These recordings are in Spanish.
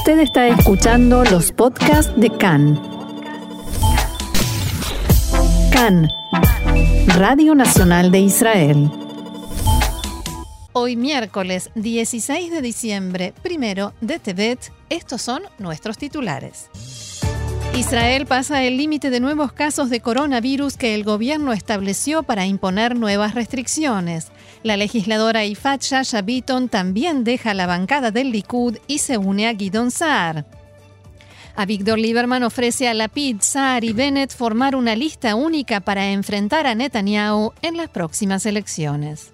Usted está escuchando los podcasts de CAN. CAN, Radio Nacional de Israel. Hoy miércoles 16 de diciembre, primero de Tebet, estos son nuestros titulares. Israel pasa el límite de nuevos casos de coronavirus que el gobierno estableció para imponer nuevas restricciones. La legisladora Ifat Shasha también deja la bancada del Likud y se une a Guidon Saar. A Víctor Lieberman ofrece a Lapid, Saar y Bennett formar una lista única para enfrentar a Netanyahu en las próximas elecciones.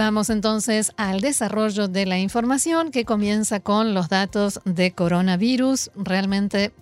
Vamos entonces al desarrollo de la información que comienza con los datos de coronavirus. Realmente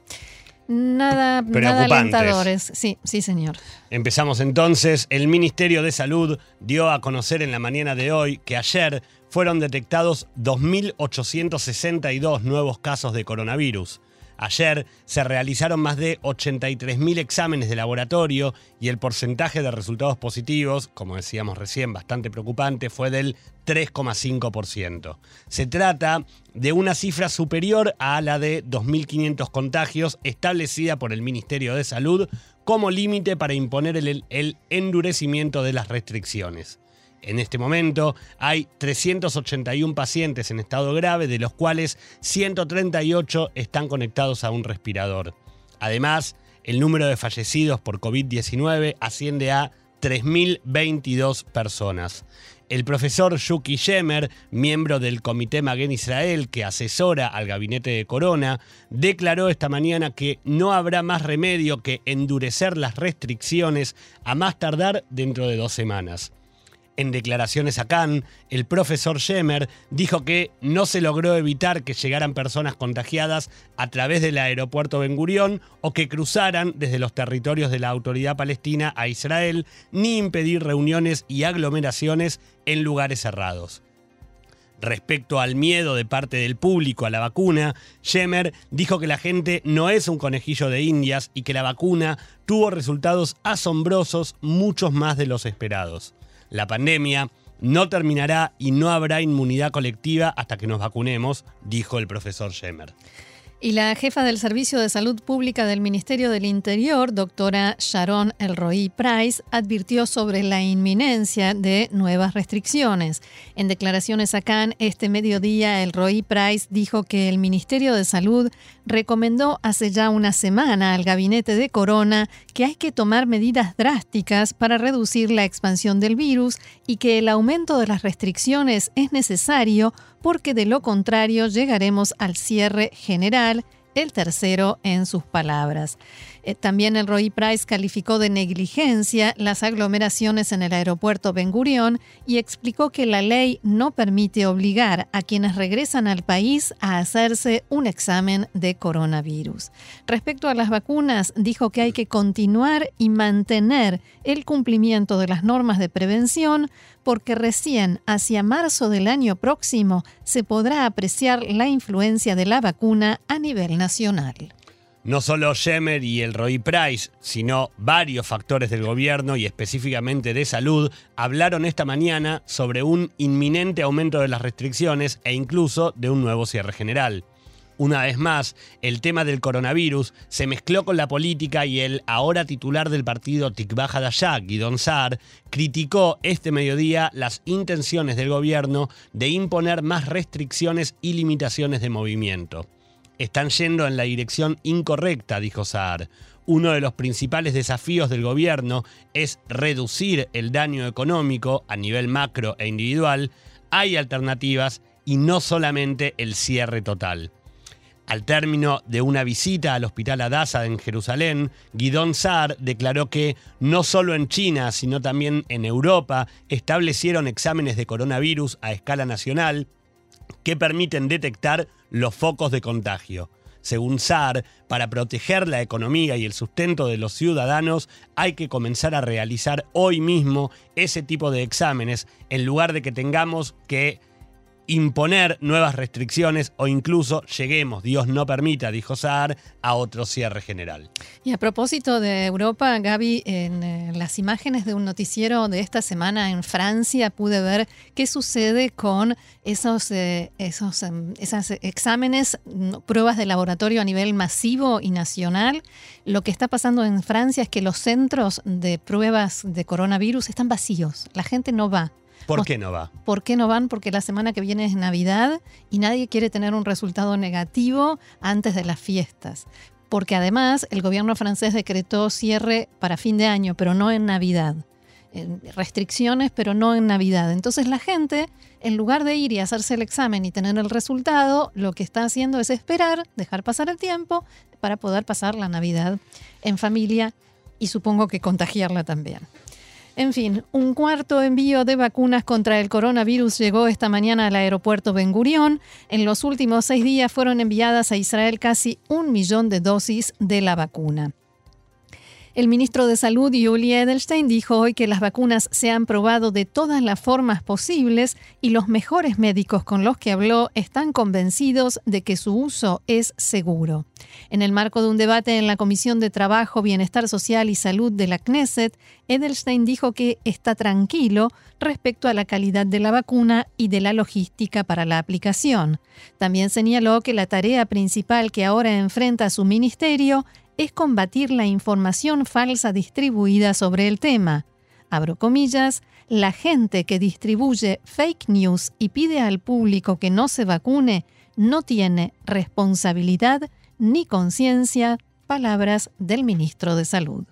nada, nada alentadores. Sí, sí, señor. Empezamos entonces. El Ministerio de Salud dio a conocer en la mañana de hoy que ayer fueron detectados 2.862 nuevos casos de coronavirus. Ayer se realizaron más de 83.000 exámenes de laboratorio y el porcentaje de resultados positivos, como decíamos recién, bastante preocupante, fue del 3,5%. Se trata de una cifra superior a la de 2.500 contagios establecida por el Ministerio de Salud como límite para imponer el, el endurecimiento de las restricciones. En este momento hay 381 pacientes en estado grave, de los cuales 138 están conectados a un respirador. Además, el número de fallecidos por COVID-19 asciende a 3.022 personas. El profesor Yuki Shemer, miembro del Comité Maguen Israel que asesora al gabinete de Corona, declaró esta mañana que no habrá más remedio que endurecer las restricciones a más tardar dentro de dos semanas. En declaraciones a Cannes, el profesor Schemer dijo que no se logró evitar que llegaran personas contagiadas a través del aeropuerto Ben Gurión o que cruzaran desde los territorios de la autoridad palestina a Israel, ni impedir reuniones y aglomeraciones en lugares cerrados. Respecto al miedo de parte del público a la vacuna, Schemer dijo que la gente no es un conejillo de indias y que la vacuna tuvo resultados asombrosos, muchos más de los esperados. La pandemia no terminará y no habrá inmunidad colectiva hasta que nos vacunemos, dijo el profesor Schemer. Y la jefa del Servicio de Salud Pública del Ministerio del Interior, doctora Sharon Elroy Price, advirtió sobre la inminencia de nuevas restricciones. En declaraciones a Cannes este mediodía, Elroy Price dijo que el Ministerio de Salud recomendó hace ya una semana al gabinete de Corona que hay que tomar medidas drásticas para reducir la expansión del virus y que el aumento de las restricciones es necesario porque de lo contrario llegaremos al cierre general, el tercero en sus palabras. Eh, también el Roy Price calificó de negligencia las aglomeraciones en el aeropuerto Ben Gurión y explicó que la ley no permite obligar a quienes regresan al país a hacerse un examen de coronavirus. Respecto a las vacunas, dijo que hay que continuar y mantener el cumplimiento de las normas de prevención porque recién hacia marzo del año próximo se podrá apreciar la influencia de la vacuna a nivel nacional. No solo Schemer y el Roy Price, sino varios factores del gobierno y específicamente de salud hablaron esta mañana sobre un inminente aumento de las restricciones e incluso de un nuevo cierre general. Una vez más, el tema del coronavirus se mezcló con la política y el ahora titular del partido Tikva Hadashah, Guidon Saar, criticó este mediodía las intenciones del gobierno de imponer más restricciones y limitaciones de movimiento. Están yendo en la dirección incorrecta, dijo Saar. Uno de los principales desafíos del gobierno es reducir el daño económico a nivel macro e individual. Hay alternativas y no solamente el cierre total. Al término de una visita al Hospital Adasa en Jerusalén, Guidón Saar declaró que no solo en China, sino también en Europa, establecieron exámenes de coronavirus a escala nacional que permiten detectar los focos de contagio. Según SAR, para proteger la economía y el sustento de los ciudadanos hay que comenzar a realizar hoy mismo ese tipo de exámenes en lugar de que tengamos que imponer nuevas restricciones o incluso lleguemos, Dios no permita, dijo Saar, a otro cierre general. Y a propósito de Europa, Gaby, en eh, las imágenes de un noticiero de esta semana en Francia pude ver qué sucede con esos, eh, esos em, exámenes, pruebas de laboratorio a nivel masivo y nacional. Lo que está pasando en Francia es que los centros de pruebas de coronavirus están vacíos. La gente no va. ¿Por qué no va? ¿Por qué no van? Porque la semana que viene es Navidad y nadie quiere tener un resultado negativo antes de las fiestas. Porque además el gobierno francés decretó cierre para fin de año, pero no en Navidad. Restricciones, pero no en Navidad. Entonces la gente, en lugar de ir y hacerse el examen y tener el resultado, lo que está haciendo es esperar, dejar pasar el tiempo para poder pasar la Navidad en familia y supongo que contagiarla también. En fin, un cuarto envío de vacunas contra el coronavirus llegó esta mañana al aeropuerto Ben Gurión. En los últimos seis días fueron enviadas a Israel casi un millón de dosis de la vacuna. El ministro de Salud, Yuli Edelstein, dijo hoy que las vacunas se han probado de todas las formas posibles y los mejores médicos con los que habló están convencidos de que su uso es seguro. En el marco de un debate en la Comisión de Trabajo, Bienestar Social y Salud de la Knesset, Edelstein dijo que está tranquilo respecto a la calidad de la vacuna y de la logística para la aplicación. También señaló que la tarea principal que ahora enfrenta su ministerio es combatir la información falsa distribuida sobre el tema. Abro comillas, la gente que distribuye fake news y pide al público que no se vacune no tiene responsabilidad ni conciencia, palabras del ministro de Salud.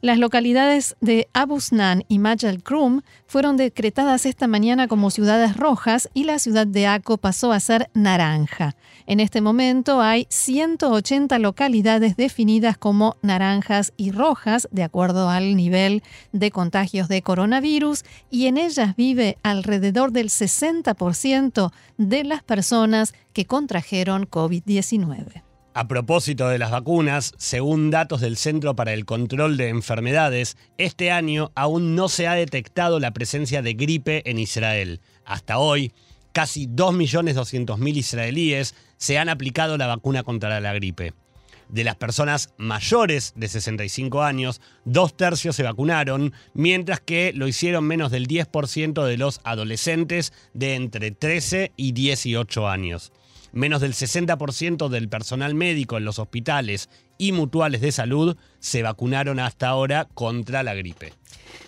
Las localidades de Abusnan y Majal Krum fueron decretadas esta mañana como ciudades rojas y la ciudad de Aco pasó a ser naranja. En este momento hay 180 localidades definidas como naranjas y rojas, de acuerdo al nivel de contagios de coronavirus, y en ellas vive alrededor del 60% de las personas que contrajeron COVID-19. A propósito de las vacunas, según datos del Centro para el Control de Enfermedades, este año aún no se ha detectado la presencia de gripe en Israel. Hasta hoy, casi 2.200.000 israelíes se han aplicado la vacuna contra la gripe. De las personas mayores de 65 años, dos tercios se vacunaron, mientras que lo hicieron menos del 10% de los adolescentes de entre 13 y 18 años. Menos del 60% del personal médico en los hospitales y mutuales de salud se vacunaron hasta ahora contra la gripe.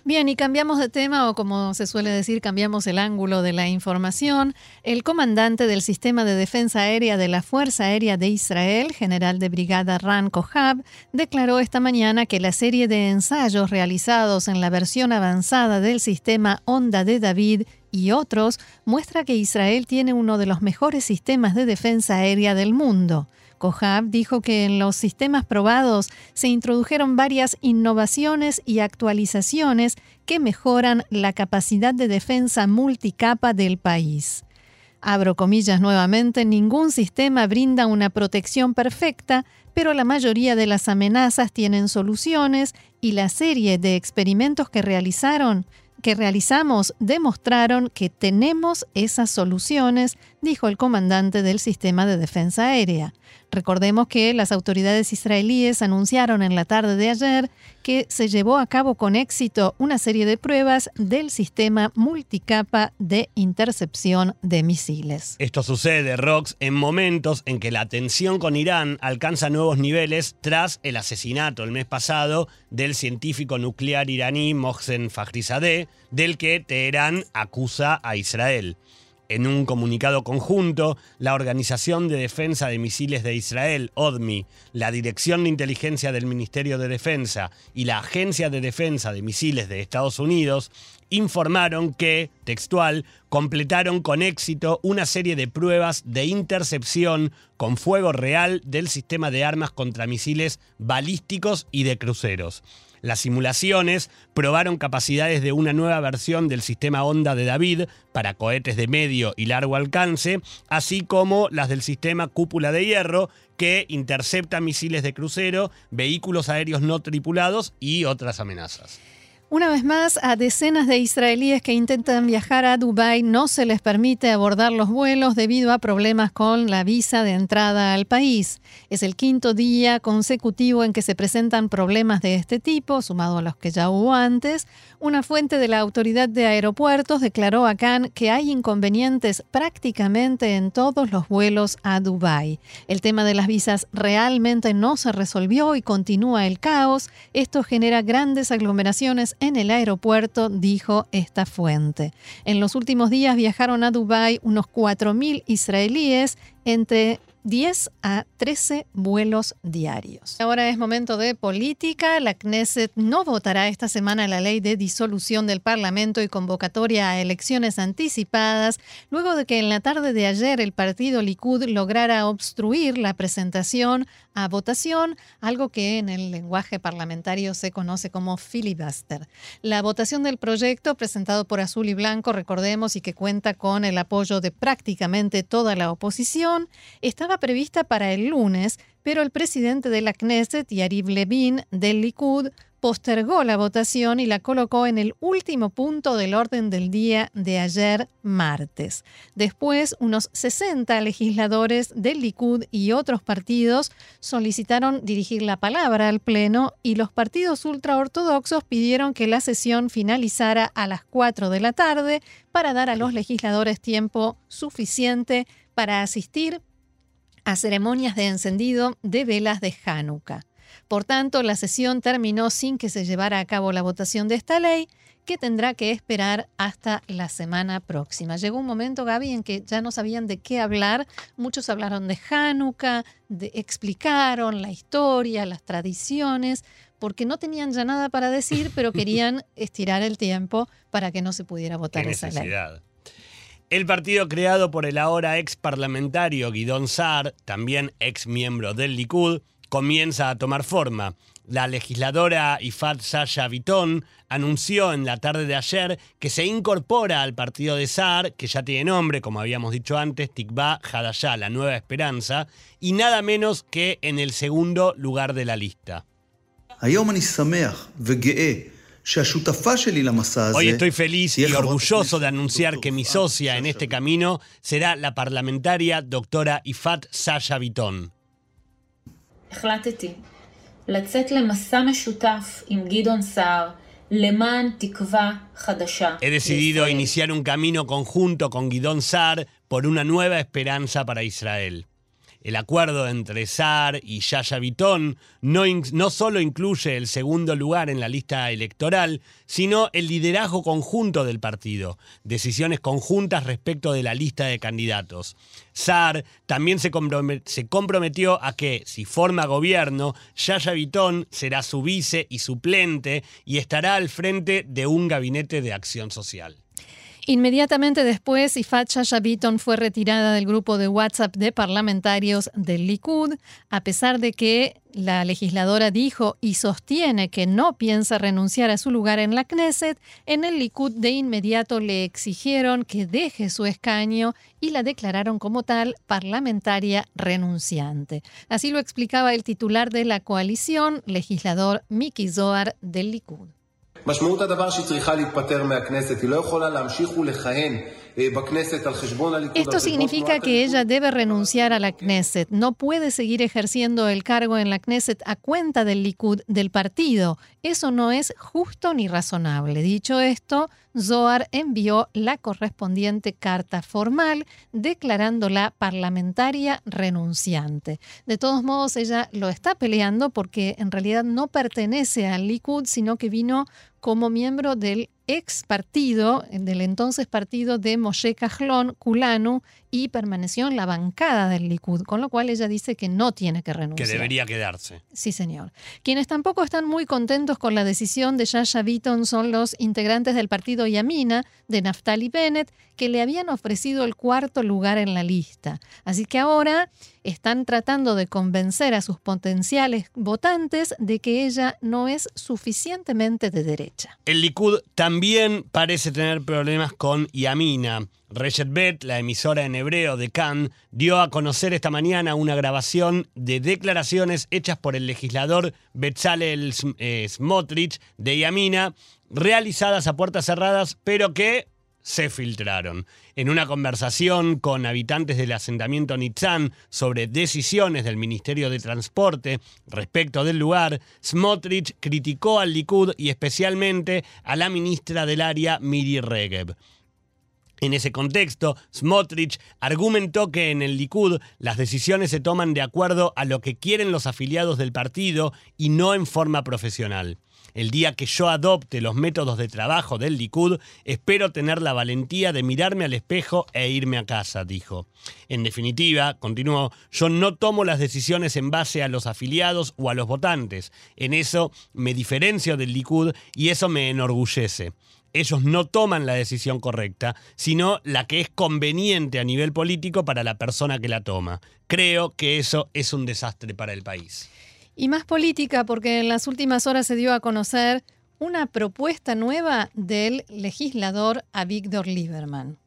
Bien, y cambiamos de tema, o como se suele decir, cambiamos el ángulo de la información. El comandante del Sistema de Defensa Aérea de la Fuerza Aérea de Israel, general de brigada Ran Kohab, declaró esta mañana que la serie de ensayos realizados en la versión avanzada del sistema Onda de David y otros muestra que Israel tiene uno de los mejores sistemas de defensa aérea del mundo. Kohab dijo que en los sistemas probados se introdujeron varias innovaciones y actualizaciones que mejoran la capacidad de defensa multicapa del país. Abro comillas nuevamente, ningún sistema brinda una protección perfecta, pero la mayoría de las amenazas tienen soluciones y la serie de experimentos que realizaron que realizamos demostraron que tenemos esas soluciones, dijo el comandante del sistema de defensa aérea. Recordemos que las autoridades israelíes anunciaron en la tarde de ayer que se llevó a cabo con éxito una serie de pruebas del sistema multicapa de intercepción de misiles. Esto sucede, Rox, en momentos en que la tensión con Irán alcanza nuevos niveles tras el asesinato el mes pasado del científico nuclear iraní Mohsen Fakhrizadeh, del que Teherán acusa a Israel. En un comunicado conjunto, la Organización de Defensa de Misiles de Israel, ODMI, la Dirección de Inteligencia del Ministerio de Defensa y la Agencia de Defensa de Misiles de Estados Unidos informaron que, textual, completaron con éxito una serie de pruebas de intercepción con fuego real del sistema de armas contra misiles balísticos y de cruceros. Las simulaciones probaron capacidades de una nueva versión del sistema Onda de David para cohetes de medio y largo alcance, así como las del sistema Cúpula de Hierro, que intercepta misiles de crucero, vehículos aéreos no tripulados y otras amenazas. Una vez más, a decenas de israelíes que intentan viajar a Dubái no se les permite abordar los vuelos debido a problemas con la visa de entrada al país. Es el quinto día consecutivo en que se presentan problemas de este tipo, sumado a los que ya hubo antes. Una fuente de la Autoridad de Aeropuertos declaró a Cannes que hay inconvenientes prácticamente en todos los vuelos a Dubái. El tema de las visas realmente no se resolvió y continúa el caos. Esto genera grandes aglomeraciones en el aeropuerto, dijo esta fuente. En los últimos días viajaron a Dubái unos 4.000 israelíes entre 10 a 13 vuelos diarios. Ahora es momento de política. La Knesset no votará esta semana la ley de disolución del Parlamento y convocatoria a elecciones anticipadas, luego de que en la tarde de ayer el partido Likud lograra obstruir la presentación a votación, algo que en el lenguaje parlamentario se conoce como filibuster. La votación del proyecto presentado por Azul y Blanco, recordemos, y que cuenta con el apoyo de prácticamente toda la oposición, estaba prevista para el lunes, pero el presidente de la Knesset, Yariv Levin, del Likud, postergó la votación y la colocó en el último punto del orden del día de ayer martes. Después, unos 60 legisladores del Likud y otros partidos solicitaron dirigir la palabra al Pleno y los partidos ultraortodoxos pidieron que la sesión finalizara a las 4 de la tarde para dar a los legisladores tiempo suficiente para asistir a ceremonias de encendido de velas de Hanukkah. Por tanto, la sesión terminó sin que se llevara a cabo la votación de esta ley, que tendrá que esperar hasta la semana próxima. Llegó un momento, Gaby, en que ya no sabían de qué hablar. Muchos hablaron de Hanukkah, de, explicaron la historia, las tradiciones, porque no tenían ya nada para decir, pero querían estirar el tiempo para que no se pudiera votar esa ley. El partido creado por el ahora ex parlamentario Guidón Saar, también ex miembro del Likud, comienza a tomar forma. La legisladora Ifat Sasha Vitón anunció en la tarde de ayer que se incorpora al partido de Saar, que ya tiene nombre, como habíamos dicho antes, Tikva Hadashah, la nueva esperanza, y nada menos que en el segundo lugar de la lista. Hoy estoy feliz y orgulloso de anunciar que mi socia en este camino será la parlamentaria doctora Ifat Sasha Vitón. He decidido iniciar un camino conjunto con Guidón Sar por una nueva esperanza para Israel. El acuerdo entre SAR y Yaya Vitón no, no solo incluye el segundo lugar en la lista electoral, sino el liderazgo conjunto del partido, decisiones conjuntas respecto de la lista de candidatos. SAR también se, comprometió a que, si forma gobierno, Yaya Vitón será su vice y suplente y estará al frente de un gabinete de acción social. Inmediatamente después, Ifat Shasha fue retirada del grupo de WhatsApp de parlamentarios del Likud, a pesar de que la legisladora dijo y sostiene que no piensa renunciar a su lugar en la Knesset, en el Likud de inmediato le exigieron que deje su escaño y la declararon como tal parlamentaria renunciante. Así lo explicaba el titular de la coalición, legislador Miki Zohar del Likud. משמעות הדבר שהיא צריכה להתפטר מהכנסת, היא לא יכולה להמשיך ולכהן. Esto significa que ella debe renunciar a la Knesset. No puede seguir ejerciendo el cargo en la Knesset a cuenta del Likud del partido. Eso no es justo ni razonable. Dicho esto, Zohar envió la correspondiente carta formal declarándola parlamentaria renunciante. De todos modos, ella lo está peleando porque en realidad no pertenece al Likud, sino que vino como miembro del ex partido, del entonces partido de Moshe Kahlon, Kulanu, y permaneció en la bancada del Likud, con lo cual ella dice que no tiene que renunciar. Que debería quedarse. Sí, señor. Quienes tampoco están muy contentos con la decisión de Yasha Beaton son los integrantes del partido Yamina, de Naftali Bennett, que le habían ofrecido el cuarto lugar en la lista. Así que ahora están tratando de convencer a sus potenciales votantes de que ella no es suficientemente de derecha. El Likud también parece tener problemas con Yamina. Reshet Bet, la emisora en hebreo de Cannes, dio a conocer esta mañana una grabación de declaraciones hechas por el legislador Betzalel eh, Smotrich de Yamina, realizadas a puertas cerradas, pero que se filtraron. En una conversación con habitantes del asentamiento Nitzan sobre decisiones del Ministerio de Transporte respecto del lugar, Smotrich criticó al Likud y especialmente a la ministra del área Miri Regev. En ese contexto, Smotrich argumentó que en el Likud las decisiones se toman de acuerdo a lo que quieren los afiliados del partido y no en forma profesional. El día que yo adopte los métodos de trabajo del Likud, espero tener la valentía de mirarme al espejo e irme a casa, dijo. En definitiva, continuó, yo no tomo las decisiones en base a los afiliados o a los votantes. En eso me diferencio del Likud y eso me enorgullece ellos no toman la decisión correcta, sino la que es conveniente a nivel político para la persona que la toma. Creo que eso es un desastre para el país. Y más política, porque en las últimas horas se dio a conocer una propuesta nueva del legislador Avigdor Lieberman.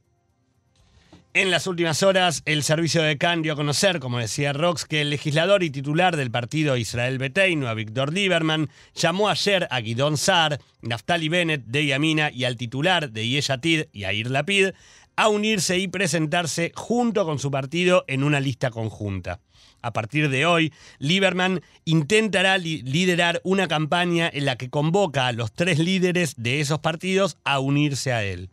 En las últimas horas, el servicio de CAN dio a conocer, como decía Rox, que el legislador y titular del partido Israel Beteinu, Avigdor Lieberman, llamó ayer a Guidón Sar, Naftali Bennett de Yamina y al titular de Yeshatid, Yair Lapid, a unirse y presentarse junto con su partido en una lista conjunta. A partir de hoy, Lieberman intentará liderar una campaña en la que convoca a los tres líderes de esos partidos a unirse a él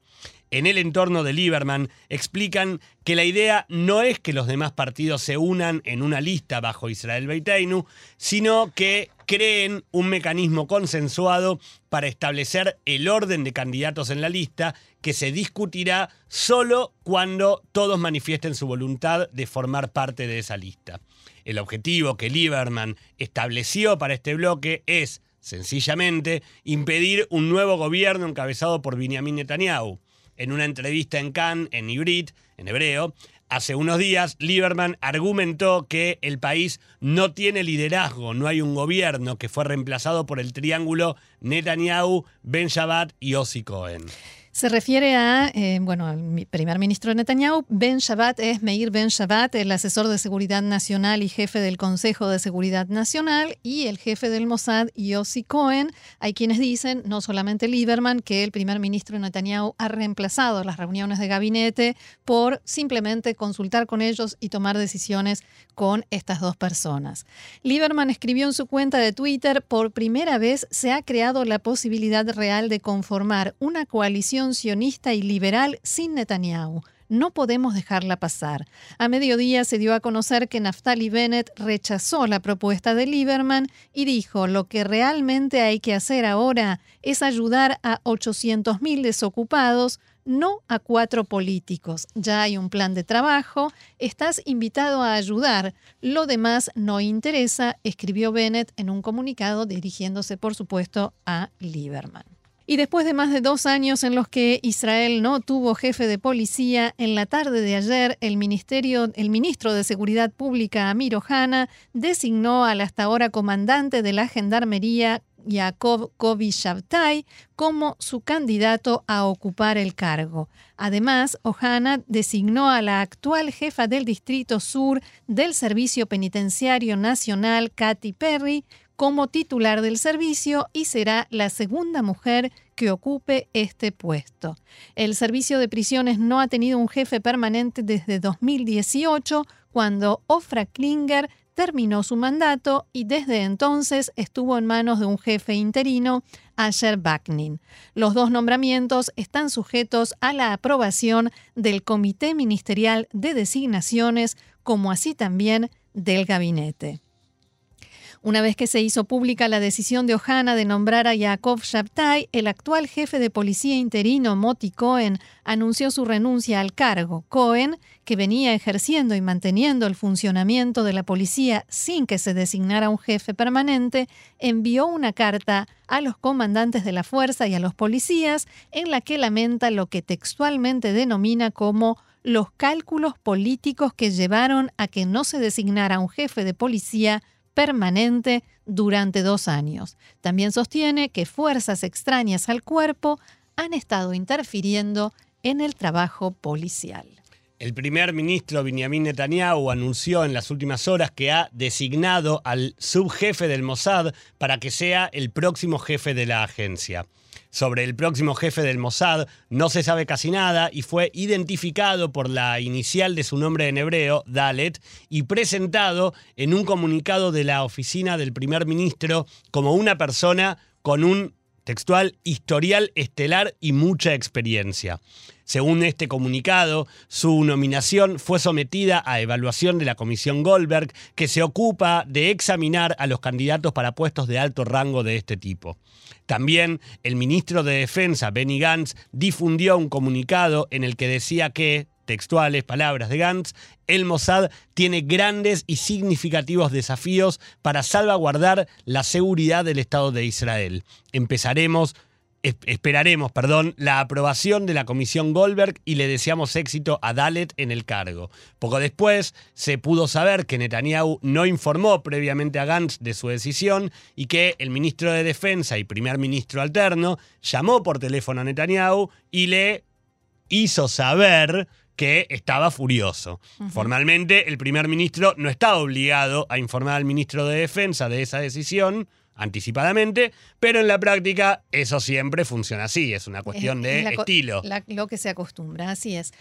en el entorno de Lieberman explican que la idea no es que los demás partidos se unan en una lista bajo Israel Beiteinu, sino que creen un mecanismo consensuado para establecer el orden de candidatos en la lista que se discutirá solo cuando todos manifiesten su voluntad de formar parte de esa lista. El objetivo que Lieberman estableció para este bloque es, sencillamente, impedir un nuevo gobierno encabezado por Benjamin Netanyahu en una entrevista en Cannes, en Ibrit, en hebreo, hace unos días Lieberman argumentó que el país no tiene liderazgo, no hay un gobierno que fue reemplazado por el triángulo Netanyahu, Ben Shabbat y Ossi Cohen. Se refiere a, eh, bueno, al primer ministro Netanyahu. Ben Shabbat es Meir Ben Shabbat, el asesor de seguridad nacional y jefe del Consejo de Seguridad Nacional, y el jefe del Mossad, Yossi Cohen. Hay quienes dicen, no solamente Lieberman, que el primer ministro Netanyahu ha reemplazado las reuniones de gabinete por simplemente consultar con ellos y tomar decisiones con estas dos personas. Lieberman escribió en su cuenta de Twitter, por primera vez se ha creado la posibilidad real de conformar una coalición sionista y liberal sin Netanyahu. No podemos dejarla pasar. A mediodía se dio a conocer que Naftali Bennett rechazó la propuesta de Lieberman y dijo, lo que realmente hay que hacer ahora es ayudar a 800.000 desocupados, no a cuatro políticos. Ya hay un plan de trabajo, estás invitado a ayudar. Lo demás no interesa, escribió Bennett en un comunicado dirigiéndose, por supuesto, a Lieberman. Y después de más de dos años en los que Israel no tuvo jefe de policía, en la tarde de ayer el, ministerio, el ministro de Seguridad Pública, Amir Ohana, designó al hasta ahora comandante de la Gendarmería, Yaakov Kovi Shabtai, como su candidato a ocupar el cargo. Además, Ohana designó a la actual jefa del Distrito Sur del Servicio Penitenciario Nacional, Katy Perry, como titular del servicio y será la segunda mujer que ocupe este puesto. El servicio de prisiones no ha tenido un jefe permanente desde 2018, cuando Ofra Klinger terminó su mandato y desde entonces estuvo en manos de un jefe interino, Asher Baknin. Los dos nombramientos están sujetos a la aprobación del Comité Ministerial de Designaciones, como así también del gabinete. Una vez que se hizo pública la decisión de Ohana de nombrar a Yaakov Shabtai, el actual jefe de policía interino Moti Cohen anunció su renuncia al cargo. Cohen, que venía ejerciendo y manteniendo el funcionamiento de la policía sin que se designara un jefe permanente, envió una carta a los comandantes de la fuerza y a los policías en la que lamenta lo que textualmente denomina como los cálculos políticos que llevaron a que no se designara un jefe de policía permanente durante dos años. También sostiene que fuerzas extrañas al cuerpo han estado interfiriendo en el trabajo policial. El primer ministro Benjamin Netanyahu anunció en las últimas horas que ha designado al subjefe del Mossad para que sea el próximo jefe de la agencia. sobre el próximo jefe del Mossad no se sabe casi nada y fue identificado por la inicial de su nombre en hebreo, Dalet, y presentado en un comunicado de la oficina del primer ministro como una persona con un textual historial estelar y mucha experiencia. Según este comunicado, su nominación fue sometida a evaluación de la Comisión Goldberg, que se ocupa de examinar a los candidatos para puestos de alto rango de este tipo. También el ministro de Defensa, Benny Gantz, difundió un comunicado en el que decía que, textuales palabras de Gantz, el Mossad tiene grandes y significativos desafíos para salvaguardar la seguridad del Estado de Israel. Empezaremos esperaremos, perdón, la aprobación de la Comisión Goldberg y le deseamos éxito a Dalet en el cargo. Poco después se pudo saber que Netanyahu no informó previamente a Gantz de su decisión y que el ministro de Defensa y primer ministro alterno llamó por teléfono a Netanyahu y le hizo saber que estaba furioso. Formalmente, el primer ministro no está obligado a informar al ministro de Defensa de esa decisión, anticipadamente, pero en la práctica eso siempre funciona así, es una cuestión de estilo. lo que se acostumbra, así es.